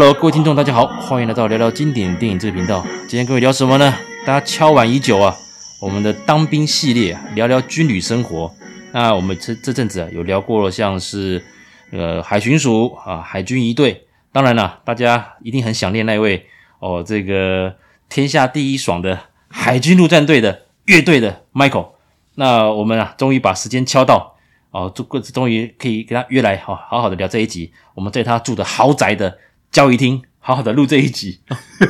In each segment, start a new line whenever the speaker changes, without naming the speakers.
Hello，各位听众，大家好，欢迎来到聊聊经典电影这个频道。今天各位聊什么呢？大家敲碗已久啊，我们的当兵系列，聊聊军旅生活。那我们这这阵子啊，有聊过，像是呃海巡署啊，海军一队。当然了，大家一定很想念那位哦，这个天下第一爽的海军陆战队的乐队的 Michael。那我们啊，终于把时间敲到哦，终终于可以跟他约来好好好的聊这一集。我们在他住的豪宅的交谊厅，好好的录这一集。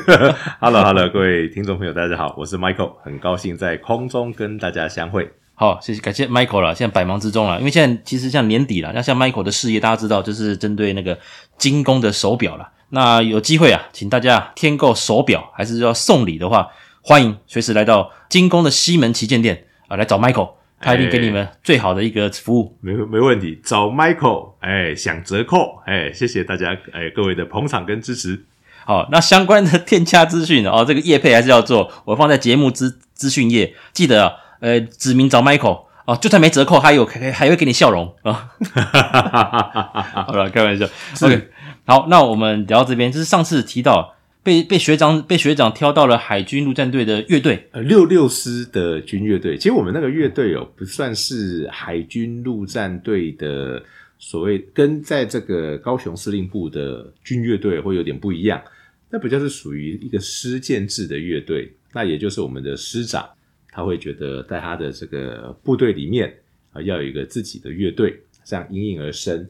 Hello，Hello，各位听众朋友，大家好，我是 Michael，很高兴在空中跟大家相会。
好，谢谢感谢 Michael 了。现在百忙之中了，因为现在其实像年底了，那像 Michael 的事业，大家知道就是针对那个精工的手表了。那有机会啊，请大家添购手表，还是要送礼的话，欢迎随时来到精工的西门旗舰店啊，来找 Michael，他一定给你们最好的一个服务。
没没问题，找 Michael，哎，享折扣，哎，谢谢大家，哎，各位的捧场跟支持。
好，那相关的添加资讯哦，这个业配还是要做，我放在节目资资讯页，记得啊。呃，指名找 Michael 哦，就算没折扣，还有还还会给你笑容啊！好了，开玩笑。OK，好，那我们聊到这边，就是上次提到被被学长被学长挑到了海军陆战队的乐队，
呃，六六师的军乐队。其实我们那个乐队哦，不算是海军陆战队的所谓，跟在这个高雄司令部的军乐队会有点不一样。那比较是属于一个师建制的乐队，那也就是我们的师长。他会觉得在他的这个部队里面啊，要有一个自己的乐队，这样应运而生。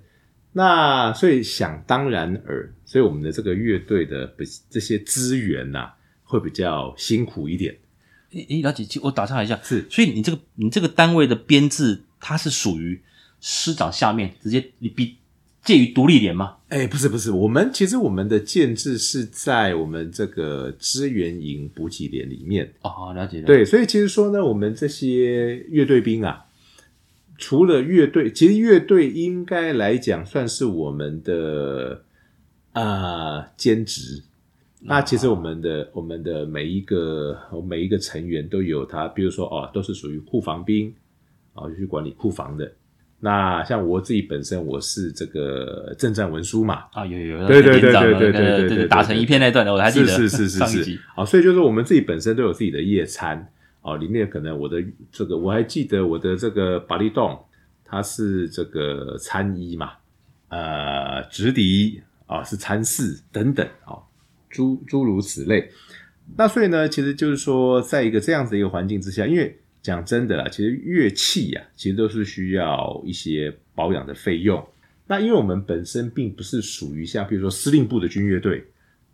那所以想当然尔，所以我们的这个乐队的这些资源呐、啊，会比较辛苦一点。
诶诶，了解，我打岔一下，
是，
所以你这个你这个单位的编制，它是属于师长下面，直接你比。介于独立连吗？
哎、欸，不是不是，我们其实我们的建制是在我们这个支援营补给连里面。
哦，了解了。
对，所以其实说呢，我们这些乐队兵啊，除了乐队，其实乐队应该来讲算是我们的啊，兼职。那其实我们的我们的每一个每一个成员都有他，比如说哦，都是属于库房兵，啊，就去管理库房的。那像我自己本身，我是这个正战文书嘛
啊，有有
对对对对对对对，
打成一片那段的，我还记得
是是是是啊，所以就是我们自己本身都有自己的夜餐哦，里面可能我的这个我还记得我的这个巴利洞，他是这个参医嘛，呃，直敌。啊是参四等等啊，诸诸如此类。那所以呢，其实就是说，在一个这样子的一个环境之下，因为。讲真的啦，其实乐器呀、啊，其实都是需要一些保养的费用。那因为我们本身并不是属于像比如说司令部的军乐队，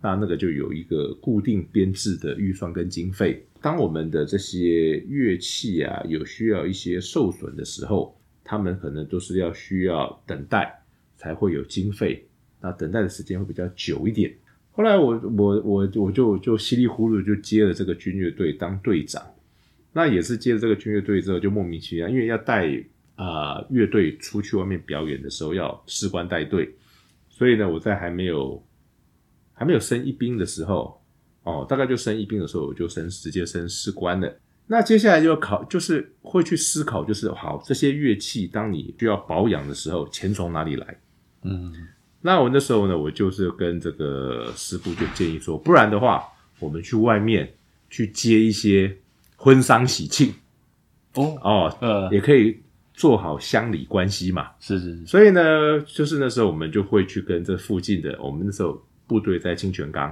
那那个就有一个固定编制的预算跟经费。当我们的这些乐器啊有需要一些受损的时候，他们可能都是要需要等待才会有经费。那等待的时间会比较久一点。后来我我我我就就稀里糊涂就接了这个军乐队当队长。那也是接了这个军乐队之后，就莫名其妙，因为要带啊乐队出去外面表演的时候，要士官带队，所以呢，我在还没有还没有升一兵的时候，哦，大概就升一兵的时候，我就升直接升士官了。那接下来就要考，就是会去思考，就是好这些乐器，当你需要保养的时候，钱从哪里来？嗯，那我那时候呢，我就是跟这个师傅就建议说，不然的话，我们去外面去接一些。婚丧喜庆，哦哦，呃，也可以做好乡里关系嘛。
是是是。
所以呢，就是那时候我们就会去跟这附近的，我们那时候部队在清泉岗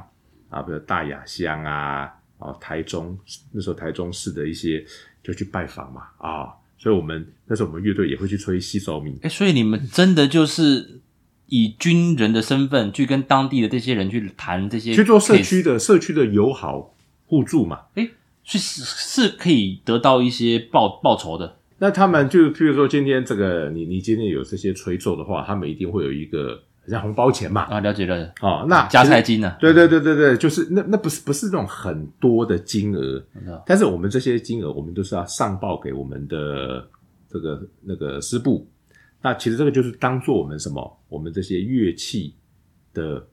啊，比如大雅乡啊，啊，台中那时候台中市的一些就去拜访嘛，啊，所以我们那时候我们乐队也会去吹西索米。
哎，所以你们真的就是以军人的身份去跟当地的这些人去谈这些，
去做社区的社区的友好互助嘛。
诶是是可以得到一些报报酬的。
那他们就譬如说，今天这个你你今天有这些吹奏的话，他们一定会有一个像红包钱嘛。
啊，了解了解。
哦，那
加菜金呢、啊？
对对对对对，就是那那不是不是那种很多的金额，嗯、但是我们这些金额，我们都是要上报给我们的这个那个师部。那其实这个就是当做我们什么？我们这些乐器的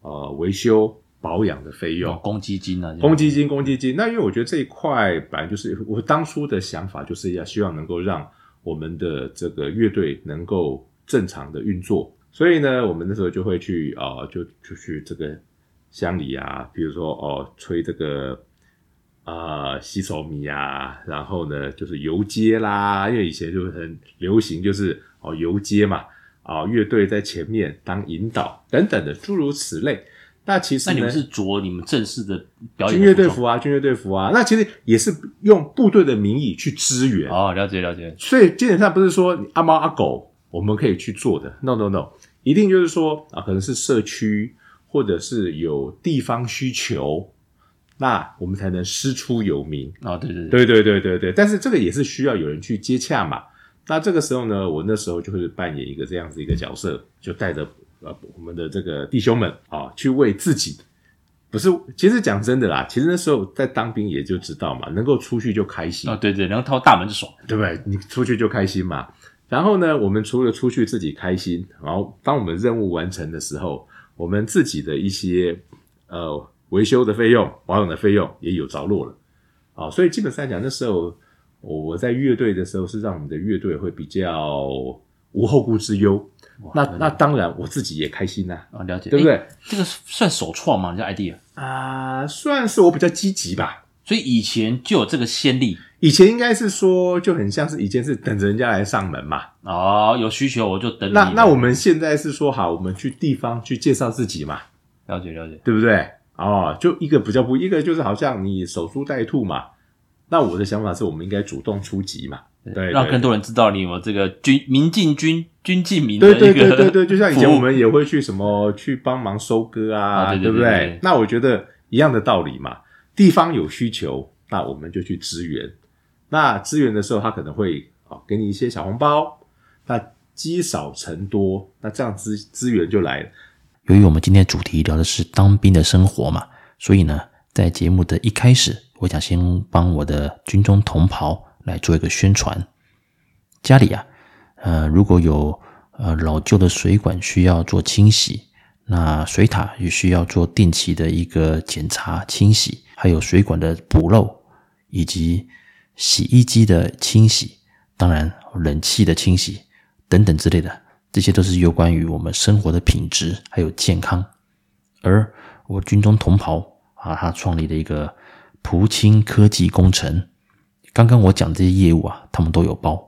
呃维修。保养的费用，
公积金啊，
公积金，公积金。那因为我觉得这一块本来就是我当初的想法，就是要希望能够让我们的这个乐队能够正常的运作，所以呢，我们那时候就会去啊、呃，就就去这个乡里啊，比如说哦，吹这个啊、呃、洗手米啊，然后呢就是游街啦，因为以前就很流行，就是哦游街嘛，啊、呃、乐队在前面当引导等等的诸如此类。那其实，
那你们是着你们正式的表演
军乐队服啊，军乐队服啊，那其实也是用部队的名义去支援。
哦，了解了解。
所以基本上不是说阿猫阿狗我们可以去做的，no no no。一定就是说啊，可能是社区，或者是有地方需求，那我们才能师出有名
啊、哦。对对
对对对对对。但是这个也是需要有人去接洽嘛。那这个时候呢，我那时候就会扮演一个这样子一个角色，就带着呃我们的这个弟兄们啊，去为自己，不是，其实讲真的啦，其实那时候在当兵也就知道嘛，能够出去就开心
啊、哦。对对，然后掏大门就爽，
对不对？你出去就开心嘛。然后呢，我们除了出去自己开心，然后当我们任务完成的时候，我们自己的一些呃维修的费用、保养的费用也有着落了啊、哦。所以基本上来讲，那时候我在乐队的时候，是让我们的乐队会比较无后顾之忧。那那当然，我自己也开心呐啊、
哦，了解，
对不对？
这个算首创吗？你这 idea
啊、呃，算是我比较积极吧。
所以以前就有这个先例，
以前应该是说就很像是以前是等着人家来上门嘛。
哦，有需求我就等你。
那那我们现在是说好，我们去地方去介绍自己嘛。
了解了解，
对不对？哦，就一个比较不，一个就是好像你守株待兔嘛。那我的想法是我们应该主动出击嘛。对，
让更多人知道你有这个军民进军军进民。
对对对对对，就像以前我们也会去什么去帮忙收割啊，对不对？那我觉得一样的道理嘛。地方有需求，那我们就去支援。那支援的时候，他可能会啊给你一些小红包。那积少成多，那这样资资源就来了。
由于我们今天主题聊的是当兵的生活嘛，所以呢，在节目的一开始，我想先帮我的军中同袍来做一个宣传。家里啊，呃，如果有呃老旧的水管需要做清洗，那水塔也需要做定期的一个检查清洗。还有水管的补漏，以及洗衣机的清洗，当然冷气的清洗等等之类的，这些都是有关于我们生活的品质还有健康。而我军中同袍啊，他创立的一个蒲青科技工程，刚刚我讲这些业务啊，他们都有包。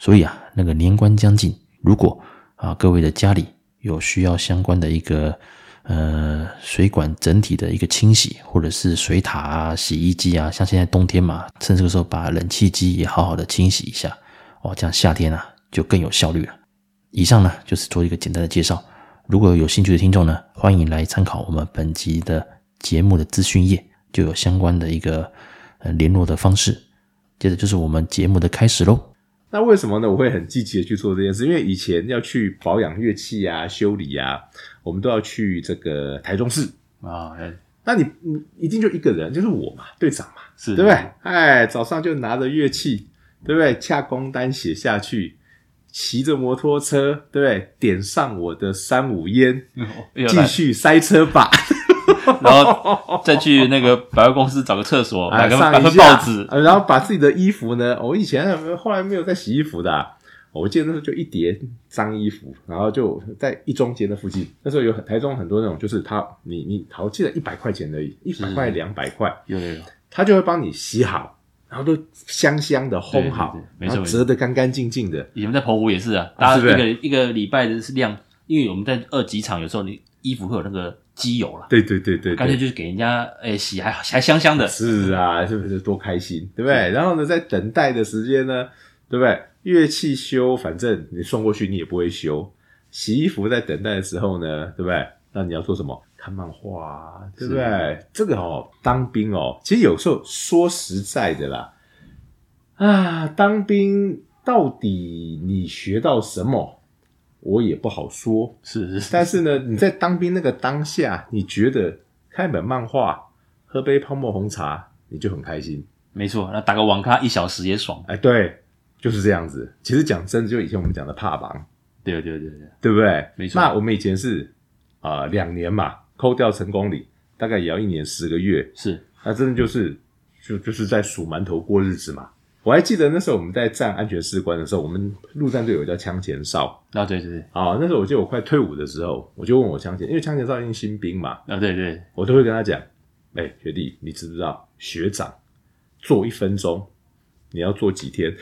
所以啊，那个年关将近，如果啊各位的家里有需要相关的一个。呃，水管整体的一个清洗，或者是水塔啊、洗衣机啊，像现在冬天嘛，趁这个时候把冷气机也好好的清洗一下，哦，这样夏天啊就更有效率了。以上呢就是做一个简单的介绍，如果有兴趣的听众呢，欢迎来参考我们本集的节目的资讯页，就有相关的一个呃联络的方式。接着就是我们节目的开始喽。
那为什么呢？我会很积极的去做这件事，因为以前要去保养乐器啊、修理啊，我们都要去这个台中市
啊。
那你你一定就一个人，就是我嘛，队长嘛，是对不对？哎，早上就拿着乐器，对不对？洽工单写下去，骑着摩托车，对不对？点上我的三五烟，继续塞车吧。
然后再去那个百货公司找个厕所，买个
上
买份报纸，
然后把自己的衣服呢，我以前后来没有在洗衣服的，啊，我记得那时候就一叠脏衣服，然后就在一中街的附近，那时候有很台中很多那种，就是他你你淘记得一百块钱而已，一百块两百块，有有有，他就会帮你洗好，然后都香香的烘好，折得干干净净的。
以前在澎湖也是啊，大家一个一个礼拜的是量，因为我们在二级场有时候你衣服会有那个。机油了，
对对对对，
干脆就是给人家诶洗，还还香香的。
是啊，是不是多开心，对不对？然后呢，在等待的时间呢，对不对？乐器修，反正你送过去你也不会修。洗衣服在等待的时候呢，对不对？那你要做什么？看漫画，对不对？这个哦，当兵哦，其实有时候说实在的啦，啊，当兵到底你学到什么？我也不好说，
是是，是，
但是呢，你在当兵那个当下，你觉得看一本漫画、喝杯泡沫红茶，你就很开心。
没错，那打个网咖一小时也爽。
哎，对，就是这样子。其实讲真的，就以前我们讲的怕榜，
对对对对，
对不对？
没错。
那我们以前是啊，两、呃、年嘛，扣掉成功里，大概也要一年十个月。
是，
那真的就是就就是在数馒头过日子嘛。我还记得那时候我们在站安全士官的时候，我们陆战队有叫枪前哨。
啊，对对对，
啊，那时候我记得我快退伍的时候，我就问我枪前，因为枪前哨已经新兵嘛，
啊，对对，
我都会跟他讲，哎、欸，学弟，你知不知道学长做一分钟，你要做几天？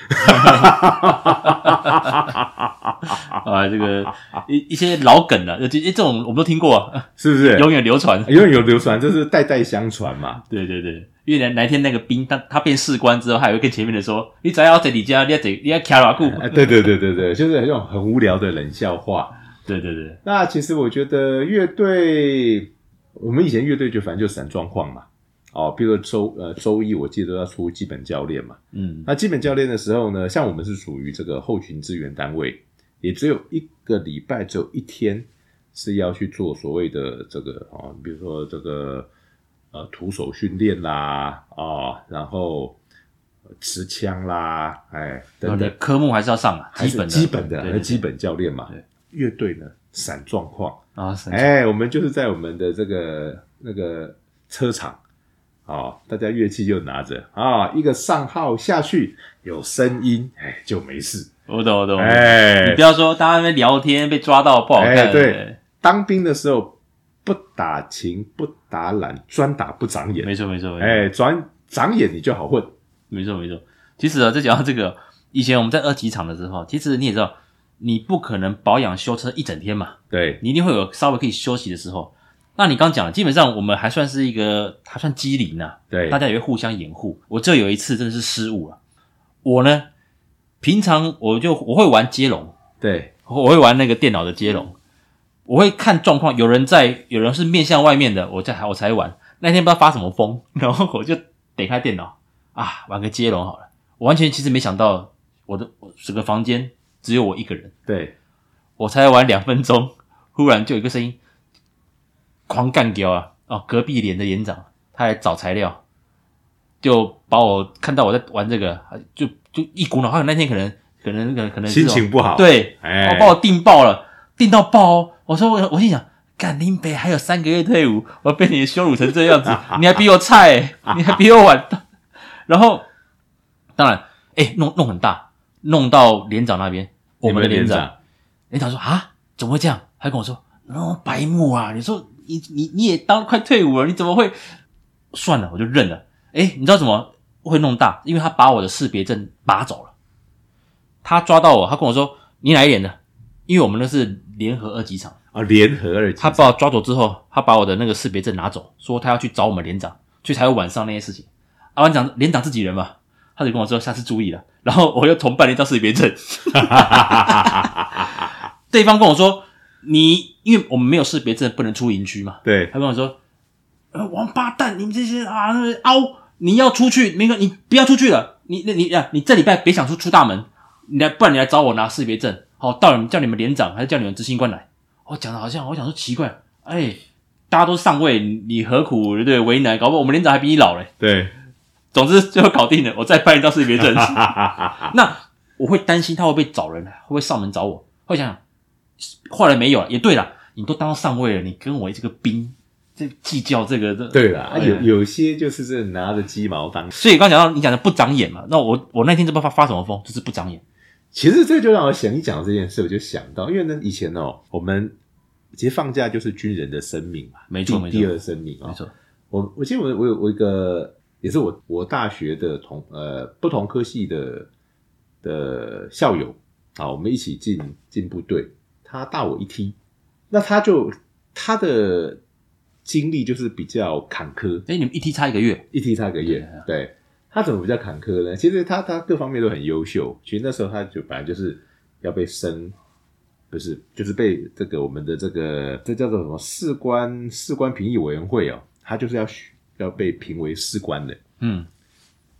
啊，这个一一些老梗了，这这种我们都听过，
是不是？
永远流传，
永远有流传，就是代代相传嘛。
对对对，因为哪天那个兵他他变士官之后，他还会跟前面的说：“你只要在你家，你要你要卡拉库。”
对对对对对，就是那种很无聊的冷笑话。
对对对。
那其实我觉得乐队，我们以前乐队就反正就散状况嘛。哦，比如说周呃周一，我记得要出基本教练嘛。嗯。那基本教练的时候呢，像我们是属于这个后勤支援单位。也只有一个礼拜，只有一天是要去做所谓的这个啊，比如说这个呃徒手训练啦啊，然后持枪啦，哎等等，
科目还是要上啊，基本
基本的，基本教练嘛。乐队呢，散状况
啊，
哎，我们就是在我们的这个那个车场啊，大家乐器就拿着啊，一个上号下去有声音，哎，就没事。
我懂，我懂。哎，你不要说大家边聊天被抓到不好看。
哎，对，当兵的时候不打情不打懒，专打不长眼。
没错，没错。
哎，转长眼你就好混。
没错，没错。其实啊，再讲到这个，以前我们在二级厂的时候，其实你也知道，你不可能保养修车一整天嘛。
对，
你一定会有稍微可以休息的时候。那你刚讲了，基本上我们还算是一个还算机灵呐。
对，
大家也会互相掩护。我这有一次真的是失误了，我呢。平常我就我会玩接龙，
对，
我会玩那个电脑的接龙，我会看状况，有人在，有人是面向外面的，我在我才玩。那天不知道发什么疯，然后我就点开电脑啊，玩个接龙好了。我完全其实没想到，我的整个房间只有我一个人，
对，
我才玩两分钟，忽然就有一个声音，狂干掉啊！哦，隔壁连的连长他来找材料，就把我看到我在玩这个，就。就一股脑，还有那天可能可能可能可能
心情不好，
对，哎，把我订爆了，订到爆哦！我说我我心想，干林北还有三个月退伍，我被你羞辱成这样子，你还比我菜，你还比我晚。然后当然，哎，弄弄很大，弄到连长那边，我们的连长，连长说啊，怎么会这样？还跟我说，哦，白目啊！你说你你你也当快退伍了，你怎么会？算了，我就认了。哎，你知道怎么？会弄大，因为他把我的识别证拔走了。他抓到我，他跟我说：“你哪一年的？”因为我们那是联合二级厂
啊，联合二级。
他把我抓走之后，他把我的那个识别证拿走，说他要去找我们连长，去才有晚上那些事情。啊，连长连长自己人嘛，他就跟我说下次注意了。然后我又重办了一张识别证。对方跟我说：“你因为我们没有识别证，不能出营区嘛。”
对，
他跟我说：“呃，王八蛋，你们这些啊，那个凹。”你要出去，那个你不要出去了。你那你呀，你这礼拜别想出出大门。你来，不然你来找我拿识别证。好，到你们叫你们连长还是叫你们执行官来？我讲的好像我想说奇怪，哎，大家都上位，你何苦对不对为难？搞不好我们连长还比你老嘞。
对，
总之最后搞定了，我再办一张识别证。那我会担心他会不会找人来，会不会上门找我？会想想，后来没有了，也对了，你都当上位了，你跟我这个兵。这计较这个，这
对啦，有有些就是这拿着鸡毛当。
所以刚讲到你讲的不长眼嘛，那我我那天就不发发什么疯，就是不长眼。
其实这就让我想你讲这件事，我就想到，因为呢，以前哦，我们其实放假就是军人的生命嘛，
没错没错，
第二生命啊，没错。我我记得我我有我一个也是我我大学的同呃不同科系的的校友啊，我们一起进进部队，他大我一梯，那他就他的。经历就是比较坎坷。
哎，你们一梯差一个月，
一梯差一个月。对，对，他怎么比较坎坷呢？其实他他各方面都很优秀。其实那时候他就本来就是要被升，不是就是被这个我们的这个这叫做什么士官士官评议委员会哦，他就是要要被评为士官的。嗯，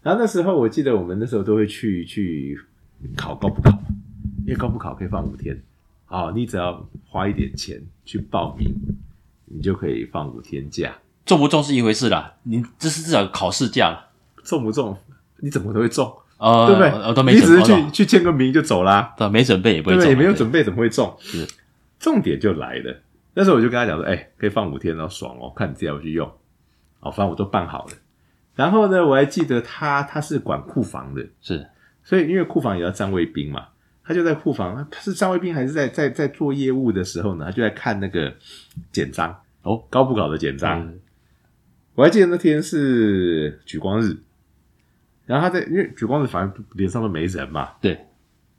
然后那时候我记得我们那时候都会去去考高普考，因为高普考可以放五天。好，你只要花一点钱去报名。你就可以放五天假，
中不中是一回事啦。你这是至少考试假了，
中不中？你怎么都会中？
呃，
对不对？
呃，都没准备，
你只是去去签个名就走啦。
对，没准备也不会中，
对，也没有准备怎么会中？是，重点就来了。那时候我就跟他讲说，哎，可以放五天哦，爽哦，看你自己要不去用。哦，反正我都办好了。然后呢，我还记得他他是管库房的，
是，
所以因为库房也要站卫兵嘛，他就在库房，他是站卫兵还是在在在做业务的时候呢？他就在看那个简章哦，高普稿的简章。嗯、我还记得那天是举光日，然后他在因为举光日反正连上都没人嘛，
对，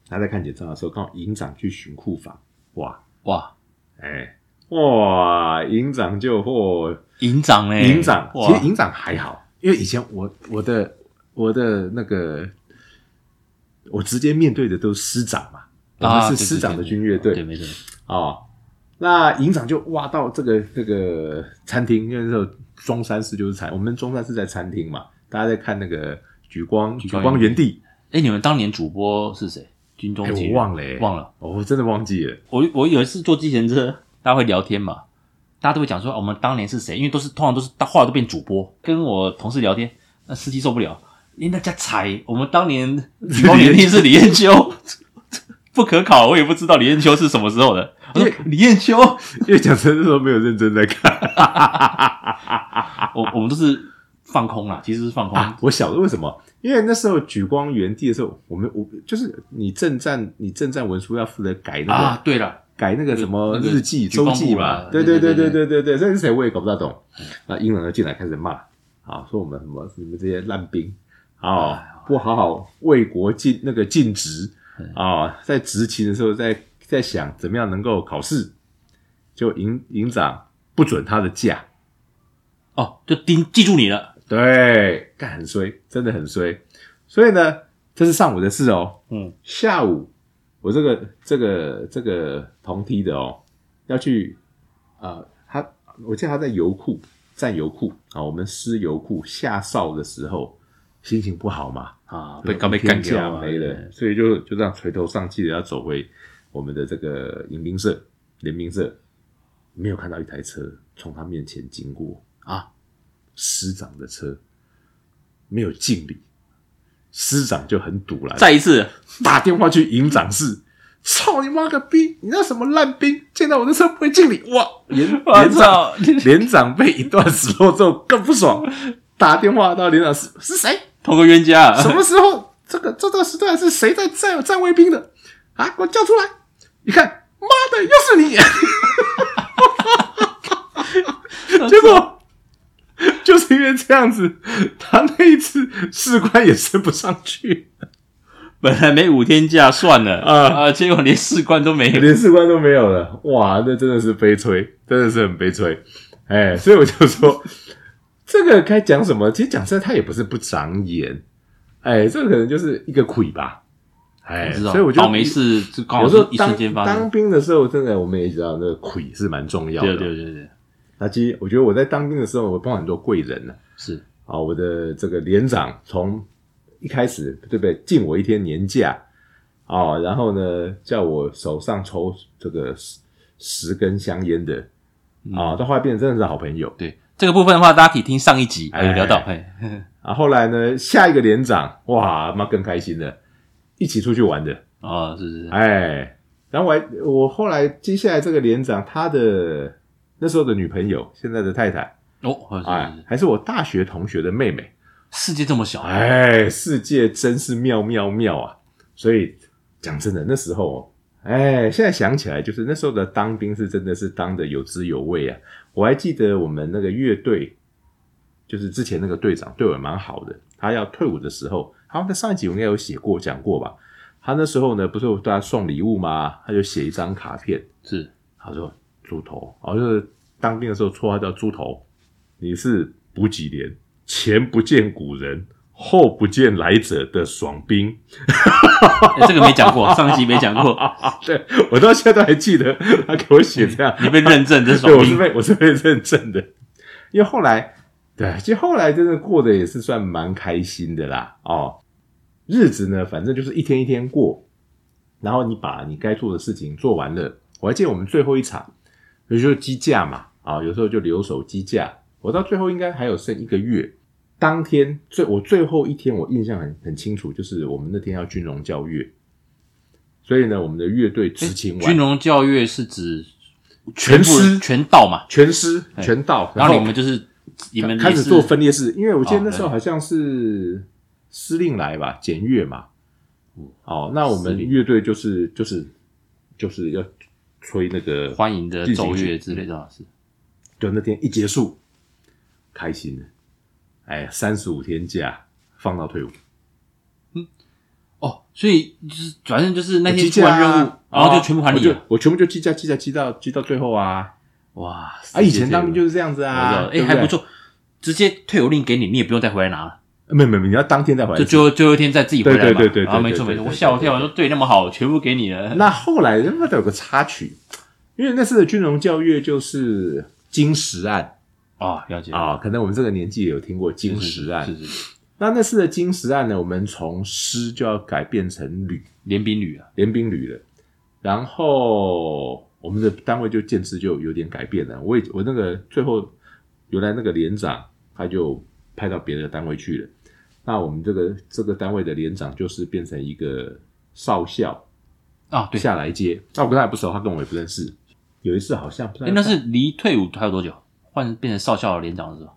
他在看简章的时候，刚好营长去巡库房，哇
哇，
哎。哇，营长就嚯，
营长哎，
营长，其实营长还好，因为以前我我的我的那个，我直接面对的都是师长嘛，啊、我们是师长的军乐队，
对，没错。
哦，那营长就挖到这个这个餐厅，因为那时候中山市就是餐，我们中山市在餐厅嘛，大家在看那个举光举光原地。哎，你们当年主播是谁？军中、欸，我忘了、欸，忘了，我、哦、真的忘记了。
我我有一次坐计程车。大家会聊天嘛？大家都会讲说，我们当年是谁？因为都是通常都是到后来都变主播。跟我同事聊天，那司机受不了，连大家猜我们当年举光园地是李艳秋，不可考。我也不知道李艳秋是什么时候的。因为李艳秋，
因为讲真的时候没有认真在看。
我我们都是放空了，其实是放空。啊、
我晓得为什么？因为那时候举光原地的时候，我们我就是你正战，你正战文书要负责改那个。
啊，对了。
改那个什么日记、周、那个、记嘛？对对对对对对对，这是谁我也搞不大懂。那英人就进来开始骂，啊，说我们什么你们这些烂兵，啊，不好好为国尽那个尽职，啊，在执勤的时候在在想怎么样能够考试，就营营长不准他的假，
哦，就盯记住你了。
对，干很衰，真的很衰。所以呢，这是上午的事哦。嗯，下午。我这个这个这个同梯的哦，要去啊、呃，他我记得他在油库站油库啊，我们师油库下哨的时候心情不好嘛啊，被刚被干掉没了，所以就就这样垂头丧气的要走回我们的这个迎宾社联兵社，没有看到一台车从他面前经过啊，师长的车没有敬礼。师长就很堵了，
再一次
打电话去营长室，操你妈个逼！你那什么烂兵，见到我的车不会敬礼，哇！连连长连长被一段死落之后更不爽，打电话到连长室，是谁？
同个冤家。
什么时候？这个这个时段是谁在站站卫兵的？啊，给我叫出来！你看，妈的，又是你！结果。就是因为这样子，他那一次士官也升不上去。
本来没五天假算了啊啊，结果连士官都没有，
连士官都没有了。哇，那真的是悲催，真的是很悲催。哎，所以我就说，这个该讲什么？其实讲真的，他也不是不长眼。哎，这个可能就是一个鬼吧。哎，所以我觉得
没事，就刚
好一瞬间发生。当兵的时候，真的我们也知道，那个鬼是蛮重要的。
对对对对。
那其实我觉得我在当兵的时候，我碰到很多贵人呢。
是
啊，我的这个连长从一开始对不对，敬我一天年假啊，然后呢叫我手上抽这个十十根香烟的啊，到后来变成真的是好朋友。
对这个部分的话，大家可以听上一集有聊到。哎，
啊，后来呢，下一个连长哇，那更开心了，一起出去玩的
哦，是是是。
哎，然后我还我后来接下来这个连长他的。那时候的女朋友，现在的太太
哦，
哎，还是我大学同学的妹妹。
世界这么小，
哎，世界真是妙妙妙啊！所以讲真的，那时候，哎，现在想起来，就是那时候的当兵是真的是当的有滋有味啊！我还记得我们那个乐队，就是之前那个队长对我蛮好的。他要退伍的时候，好像在上一集我应该有写过讲过吧？他那时候呢，不是大家送礼物吗？他就写一张卡片，
是
他说。猪头，哦，就是当兵的时候绰号叫猪头。你是补给连，前不见古人，后不见来者的爽兵。
欸、这个没讲过，上一集没讲过。
对，我到现在都还记得，他给我写这样。
嗯、你被认证，这是爽兵。
我是被我是被认证的。因为后来，对，其实后来真的过得也是算蛮开心的啦。哦，日子呢，反正就是一天一天过，然后你把你该做的事情做完了。我还记得我们最后一场。比如说机架嘛，啊，有时候就留守机架。我到最后应该还有剩一个月，当天最我最后一天，我印象很很清楚，就是我们那天要军容教乐，所以呢，我们的乐队执勤完。
军容教乐是指全师全到嘛？
全师全到，
然后你们就是你们
开始做分裂式，因为我记得那时候好像是司令来吧，检阅嘛。哦，那我们乐队就是就是就是要吹那个
欢迎的奏乐之类的，是。
就那天一结束，开心了，哎，三十五天假放到退伍。
嗯，哦，所以就是反正就是那天做完任务，然后就全部还你了。
我全部就记假记假记到记到最后啊！哇，啊，以前当兵就是这样子啊，
哎，还不错，直接退伍令给你，你也不用再回来拿了。
没没没，你要当天再回来，
就最后最后一天再自己回来嘛。
对对对对，
啊，没错没错，我吓我一跳，我说对那么好，全部给你了。
那后来那都有个插曲，因为那次的军容教育就是金石案
啊，了解
啊，可能我们这个年纪也有听过金石案。
是是是。
那那次的金石案呢，我们从师就要改变成旅，
连兵旅啊，
连兵旅了。然后我们的单位就建制就有点改变了。我也我那个最后原来那个连长他就派到别的单位去了。那我们这个这个单位的连长就是变成一个少校
啊，对，
下来接。那我跟他也不熟，他跟我也不认识。有一次好像，
哎，那是离退伍还有多久？换变成少校的连长的时候，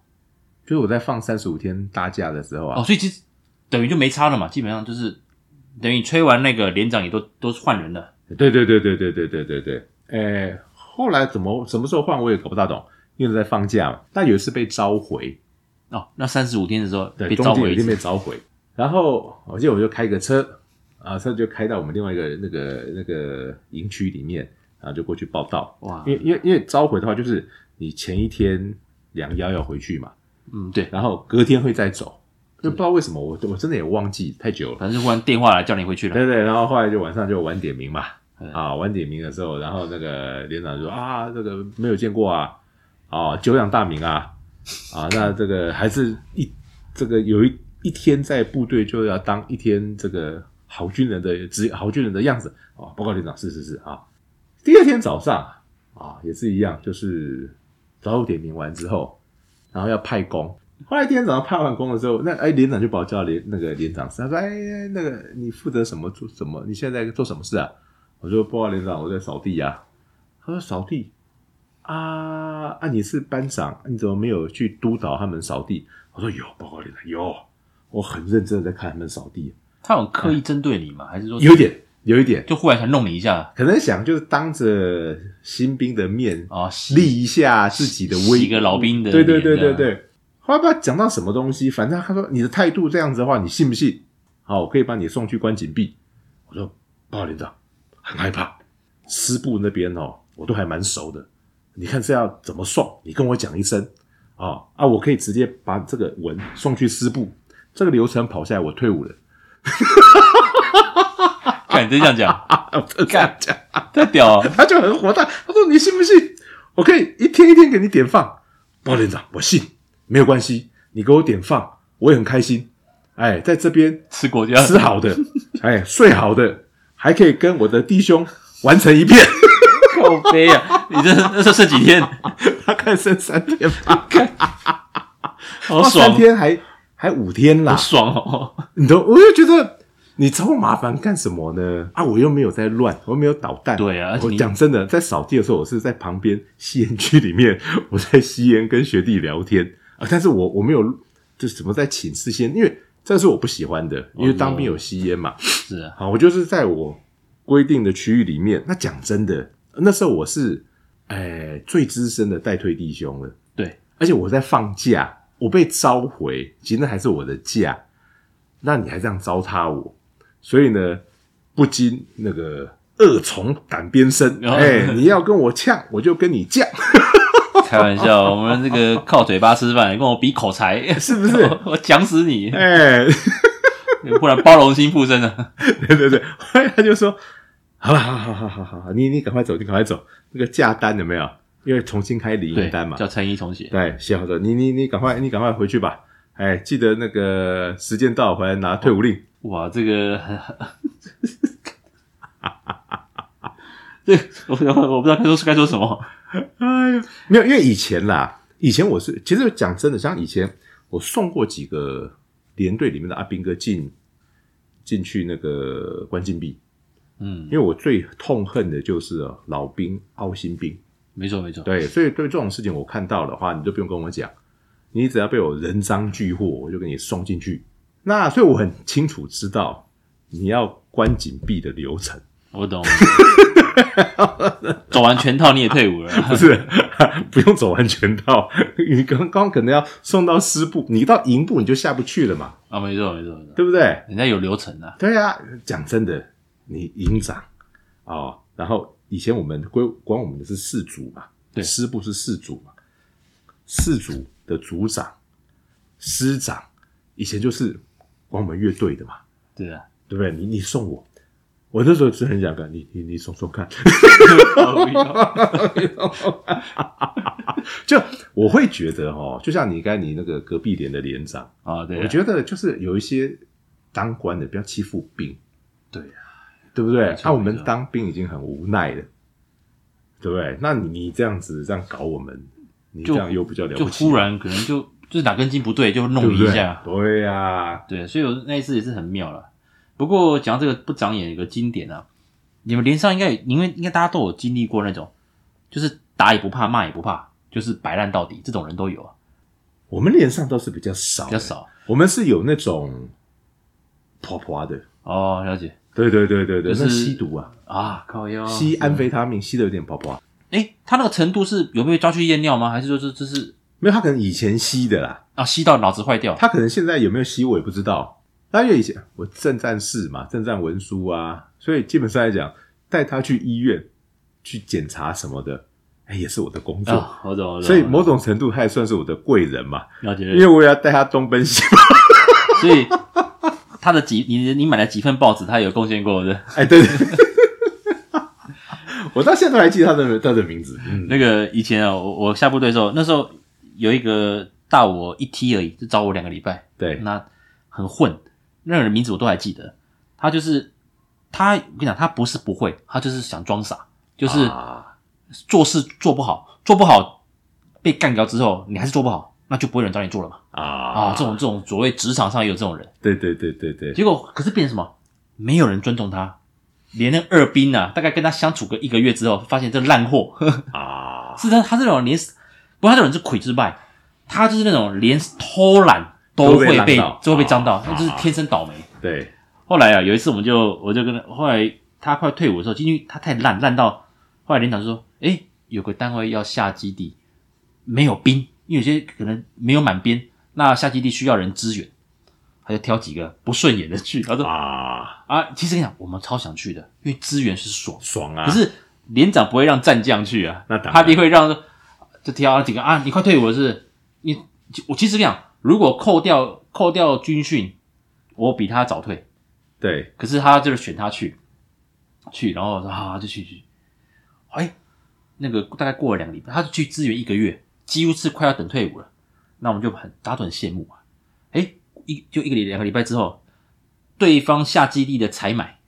就是我在放三十五天大假的时候啊。
哦，所以其实等于就没差了嘛，基本上就是等于吹完那个连长也都都是换人了。
对对对对对对对对对。哎，后来怎么什么时候换我也搞不大懂，因为在放假嘛。但有一次被召回。
哦，那三十五天的时候
对，
被召回，
一定被召回。然后我记得我就开个车，啊，车就开到我们另外一个那个那个营区里面，然后就过去报道。哇，因为因为因为召回的话，就是你前一天两腰要回去嘛，
嗯，对，
然后隔天会再走，就不知道为什么我我真的也忘记太久了，
反正忽然电话来叫你回去了。
对对，然后后来就晚上就晚点名嘛，啊，晚点名的时候，然后那个连长就说啊，这个没有见过啊，啊，久仰大名啊。啊，那这个还是一这个有一一天在部队就要当一天这个好军人的职好军人的样子啊。报告连长，是是是啊。第二天早上啊，也是一样，就是早午点名完之后，然后要派工。后来第二天早上派完工的时候，那哎连长就把我叫到连那个连长室，他说：“哎，那个你负责什么做什么？你现在在做什么事啊？”我说：“报告连长，我在扫地呀。”他说：“扫地。”啊啊！你是班长，你怎么没有去督导他们扫地？我说有，报告连长有，我很认真的在看他们扫地。
他有刻意针对你吗？啊、还是说
有点，有一点，
就忽然想弄你一下？
可能想就是当着新兵的面
啊，
立一下自己的威，
一个老兵的
对对对对对。后来不知道讲到什么东西，反正他说你的态度这样子的话，你信不信？好，我可以把你送去关禁闭。我说报告连长，很害怕。师部那边哦，我都还蛮熟的。你看这要怎么送？你跟我讲一声啊啊！我可以直接把这个文送去师部，这个流程跑下来，我退伍了。
看你真这样讲，
这样讲
太屌了！
他就很火大，他说：“你信不信？我可以一天一天给你点放。”包连长，我信，没有关系，你给我点放，我也很开心。哎，在这边
吃国家
吃好的，哎，睡好的，还可以跟我的弟兄完成一片。
好悲啊！你这那是剩几天？
大概剩三天吧。
好爽，
三天还还五天啦，
好爽哦！
你都，我就觉得你找我麻烦干什么呢？啊，我又没有在乱，我又没有捣蛋。
对啊，
我讲真的，在扫地的时候，我是在旁边吸烟区里面，我在吸烟跟学弟聊天啊。但是我我没有就是怎么在寝室先，因为这是我不喜欢的，因为当兵有吸烟嘛。
是啊，
好，我就是在我规定的区域里面。那讲真的。那时候我是，哎，最资深的带退弟兄了。
对，而
且我在放假，我被召回，其实那还是我的假。那你还这样糟蹋我，所以呢，不禁那个恶从胆边生。哎、哦，你要跟我呛，我就跟你犟。
开玩笑，我们这个靠嘴巴吃饭，跟我比口才，
是不是？
我讲死你！
哎，
不然包容心附身了。
对对对，后来他就说。好了，好好好好好好，你你赶快走，你赶快走。那个价单有没有？因为重新开领营单嘛，
叫陈一重写。
对，写好的。你你你赶快，你赶快回去吧。哎，记得那个时间到回来拿退伍令。
哇，这个，哈哈哈哈哈。这我我不知道该说该说什么。
哎呀，没有，因为以前啦，以前我是其实讲真的，像以前我送过几个连队里面的阿兵哥进进去那个关禁闭。嗯，因为我最痛恨的就是老兵凹新兵，
没错没错。
对，所以对这种事情我看到的话，你就不用跟我讲，你只要被我人赃俱获，我就给你送进去。那所以我很清楚知道你要关紧闭的流程。
我懂，走完全套你也退伍了？
不是，不用走完全套，你刚刚可能要送到师部，你到营部你就下不去了嘛。
啊，没错没错，
对不对？
人家有流程的。
对啊，讲真的，你营长哦，然后以前我们归管我们的是四组嘛，
对，
师部是四组嘛，四组的组长、师长，以前就是管我们乐队的嘛，
对啊，
对不对？你你送我。我那时候是很想跟你，你你送送看，就我会觉得哦，就像你刚才你那个隔壁连的连长
啊，对，
我觉得就是有一些当官的不要欺负兵，
对呀，
对不对？那我们当兵已经很无奈了，对不对？那你你这样子这样搞我们，你这样又比较了不起，
就忽然可能就就是哪根筋不对，就弄一下，
对呀，
对，所以我那一次也是很妙了。不过讲到这个不长眼，有个经典啊，你们连上应该因为应该大家都有经历过那种，就是打也不怕，骂也不怕，就是摆烂到底，这种人都有啊。
我们连上倒是比较少，
比较少。
我们是有那种婆婆的
哦，了解。
对对对对对，
就是
吸毒啊
啊，靠腰
吸安非他命，吸的有点婆婆。
哎，他那个程度是有没有抓去验尿吗？还是说这这是
没有？他可能以前吸的啦，
啊，吸到脑子坏掉。
他可能现在有没有吸，我也不知道。但因为以前我正战士嘛，正战文书啊，所以基本上来讲，带他去医院去检查什么的，哎，也是我的工作。
哦、我懂，我懂。
所以某种程度，他也算是我的贵人嘛。
了解。
因为我也要带他东奔西跑。
所以他的几，你你买了几份报纸，他有贡献过的。
哎，对对。我到现在都还记得他的他的名字。嗯，
那个以前啊，我我下部队的时候，那时候有一个大我一梯而已，就找我两个礼拜。
对，
那很混。那个人名字我都还记得，他就是他，我跟你讲，他不是不会，他就是想装傻，就是做事做不好，做不好被干掉之后，你还是做不好，那就不会有人找你做了嘛。啊啊，这种这种所谓职场上也有这种人，
对对对对对。
结果可是变成什么？没有人尊重他，连那二兵啊，大概跟他相处个一个月之后，发现这烂货 啊，是他他这种连，不过他这种人是魁之败，他就是那种连偷懒。都会被都会被脏到，那就是天生倒霉。
对，
后来啊，有一次我们就我就跟他，后来他快退伍的时候，因为他太烂烂到，后来连长就说：“诶，有个单位要下基地，没有兵，因为有些可能没有满编，那下基地需要人支援，他就挑几个不顺眼的去。他说啊啊，其实跟你讲，我们超想去的，因为支援是爽
爽啊。
可是连长不会让战将去啊，
那
他一定会让就挑了几个啊，你快退伍了是是？你我其实跟你讲。如果扣掉扣掉军训，我比他早退。
对，
可是他就是选他去去，然后说啊，就去去。哎，那个大概过了两个礼拜，他就去支援一个月，几乎是快要等退伍了。那我们就很大家都很羡慕啊。哎，一就一个礼两个礼拜之后，对方下基地的采买，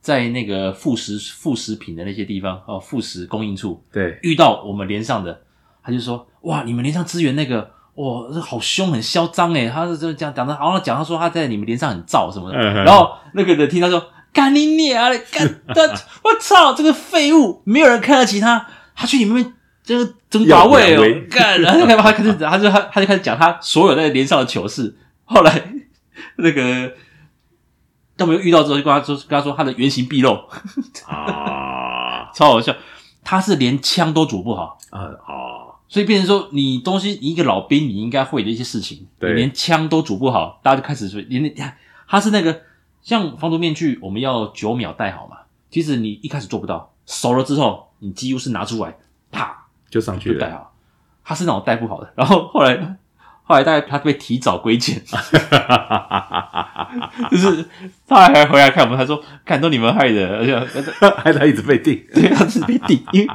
在那个副食副食品的那些地方哦，副食供应处，
对，
遇到我们连上的，他就说哇，你们连上支援那个。哇，这好凶，很嚣张诶，他是这样讲的，然后讲他说他在你们连上很燥什么的，嗯、然后那个人听他说干你娘的，干他，我操，这个废物，没有人看得起他，他去你们这个争寡位哦，干，然后就开始他开始他就他他就开始讲他所有在连上的糗事，后来那个都没有遇到之后，就跟他说跟他说他的原形毕露。啊，超好笑，他是连枪都煮不好。啊啊。所以变成说，你东西你一个老兵，你应该会的一些事情，对，你连枪都煮不好，大家就开始说，连那他是那个像防毒面具，我们要九秒戴好嘛。其实你一开始做不到，熟了之后，你几乎是拿出来，啪
就上去了，
就戴好。他是那种戴不好的，然后后来后来大概他被提早归建，就是他还回来看我们，他说看都你们害的，而且
害他一直被定，
对，他是被定，因为。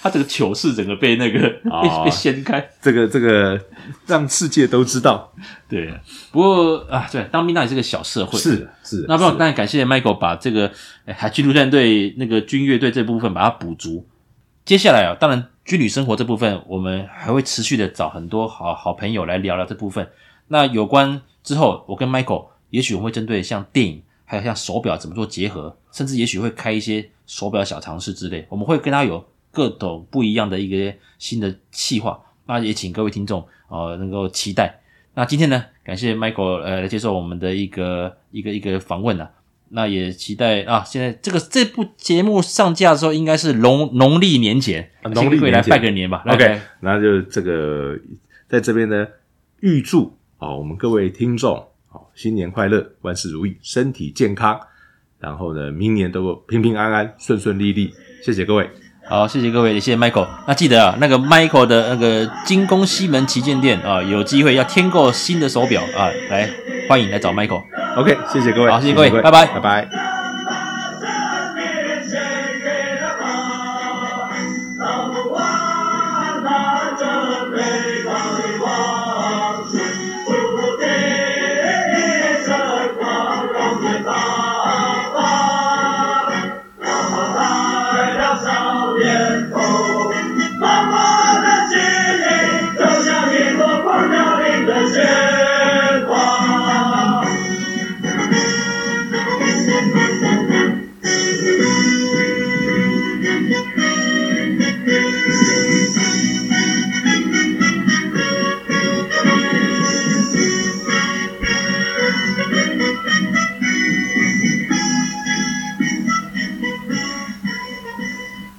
他这个糗事整个被那个 被、哦、被掀开，
这个这个让世界都知道。
对，不过啊，对，当兵那也是个小社会，
是是。
那不然当然感谢 Michael 把这个海军陆战队那个军乐队这部分把它补足。接下来啊，当然军旅生活这部分，我们还会持续的找很多好好朋友来聊聊这部分。那有关之后，我跟 Michael 也许我们会针对像电影，还有像手表怎么做结合，甚至也许会开一些手表小尝试之类，我们会跟他有。各种不一样的一个新的企划，那也请各位听众哦、呃、能够期待。那今天呢，感谢 Michael 呃来接受我们的一个一个一个访问啊。那也期待啊，现在这个这部节目上架的时候，应该是农农历年前，
农历年前
来拜个年吧。
OK，那就这个在这边呢，预祝啊我们各位听众啊新年快乐，万事如意，身体健康，然后呢，明年都平平安安，顺顺利利。谢谢各位。
好，谢谢各位，也谢谢 Michael。那记得啊，那个 Michael 的那个精工西门旗舰店啊，有机会要添购新的手表啊，来欢迎来找 Michael。
OK，谢谢各位，
好，谢谢各位，拜拜，
拜拜。